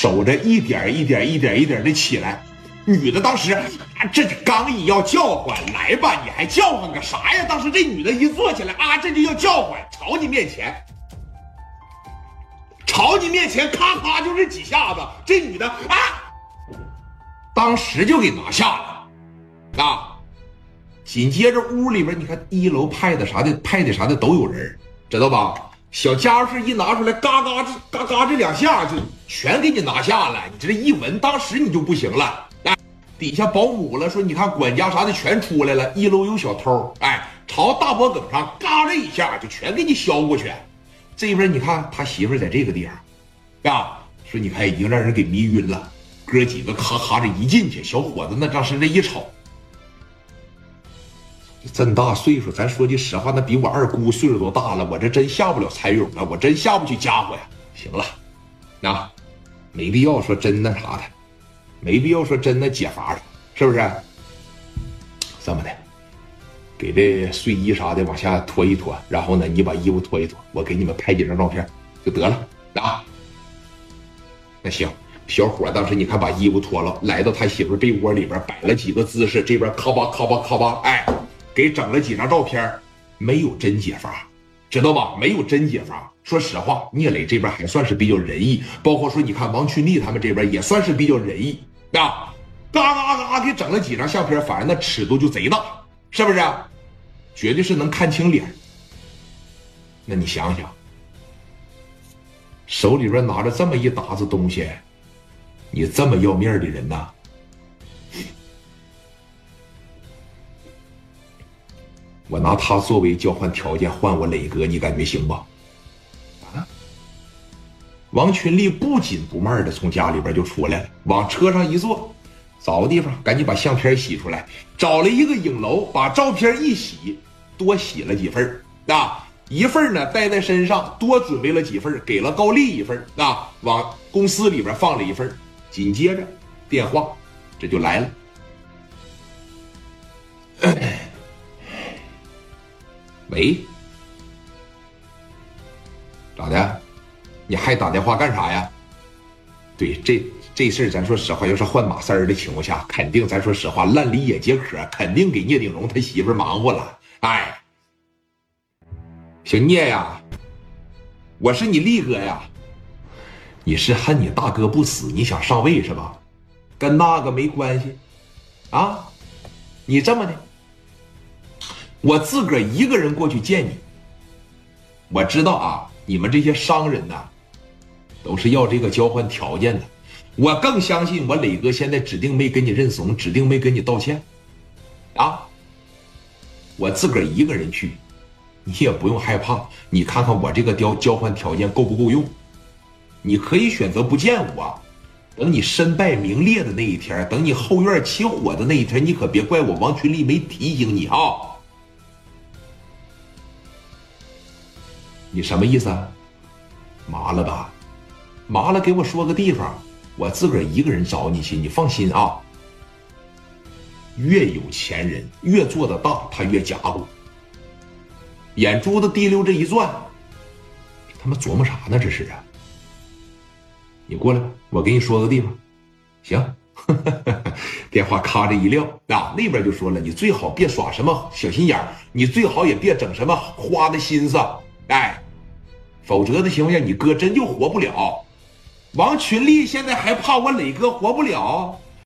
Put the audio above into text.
守着一点一点一点一点的起来。女的当时啊，这刚一要叫唤，来吧，你还叫唤个啥呀？当时这女的一坐起来啊，这就要叫唤，朝你面前，朝你面前，咔咔就是几下子，这女的啊，当时就给拿下了，啊，紧接着屋里边，你看一楼派的啥的，派的啥的都有人，知道吧？小家伙事一拿出来，嘎嘎这嘎嘎这两下就全给你拿下了，你这一闻，当时你就不行了。底下保姆了，说你看管家啥的全出来了，一楼有小偷，哎，朝大脖梗上嘎这一下就全给你削过去。这边你看他媳妇在这个地方，啊，说你看已经让人给迷晕了，哥几个咔咔这一进去，小伙子那当时这一瞅，这么大岁数，咱说句实话，那比我二姑岁数都大了，我这真下不了蚕蛹了，我真下不去家伙呀。行了，那，没必要说真那啥的。没必要说真的解乏了，是不是？这么的，给这睡衣啥的往下脱一脱，然后呢，你把衣服脱一脱，我给你们拍几张照片就得了啊。那行，小伙当时你看把衣服脱了，来到他媳妇被窝里边摆了几个姿势，这边咔吧咔吧咔吧，哎，给整了几张照片，没有真解乏，知道吧？没有真解乏。说实话，聂磊这边还算是比较仁义，包括说你看王群力他们这边也算是比较仁义。啊，嘎嘎嘎给整了几张相片，反正那尺度就贼大，是不是？绝对是能看清脸。那你想想，手里边拿着这么一沓子东西，你这么要面的人呐，我拿他作为交换条件换我磊哥，你感觉行不？啊？王群力不紧不慢的从家里边就出来了，往车上一坐，找个地方赶紧把相片洗出来，找了一个影楼，把照片一洗，多洗了几份啊，一份呢带在身上，多准备了几份，给了高丽一份啊，往公司里边放了一份，紧接着电话这就来了，哎，咋的？你还打电话干啥呀？对，这这事儿咱说实话，要是换马三儿的情况下，肯定咱说实话，烂梨也解渴，肯定给聂鼎荣他媳妇忙活了。哎，小聂呀，我是你力哥呀，你是恨你大哥不死，你想上位是吧？跟那个没关系啊。你这么的，我自个儿一个人过去见你。我知道啊，你们这些商人呢。都是要这个交换条件的，我更相信我磊哥现在指定没跟你认怂，指定没跟你道歉，啊！我自个儿一个人去，你也不用害怕。你看看我这个交交换条件够不够用？你可以选择不见我，等你身败名裂的那一天，等你后院起火的那一天，你可别怪我王群力没提醒你啊！你什么意思？啊？麻了吧？麻了，给我说个地方，我自个儿一个人找你去。你放心啊。越有钱人越做的大，他越假乎。眼珠子滴溜这一转，他妈琢磨啥呢？这是啊。你过来，我给你说个地方。行，电话咔这一撂啊，那边就说了，你最好别耍什么小心眼你最好也别整什么花的心思，哎，否则的情况下，你哥真就活不了。王群力现在还怕我磊哥活不了？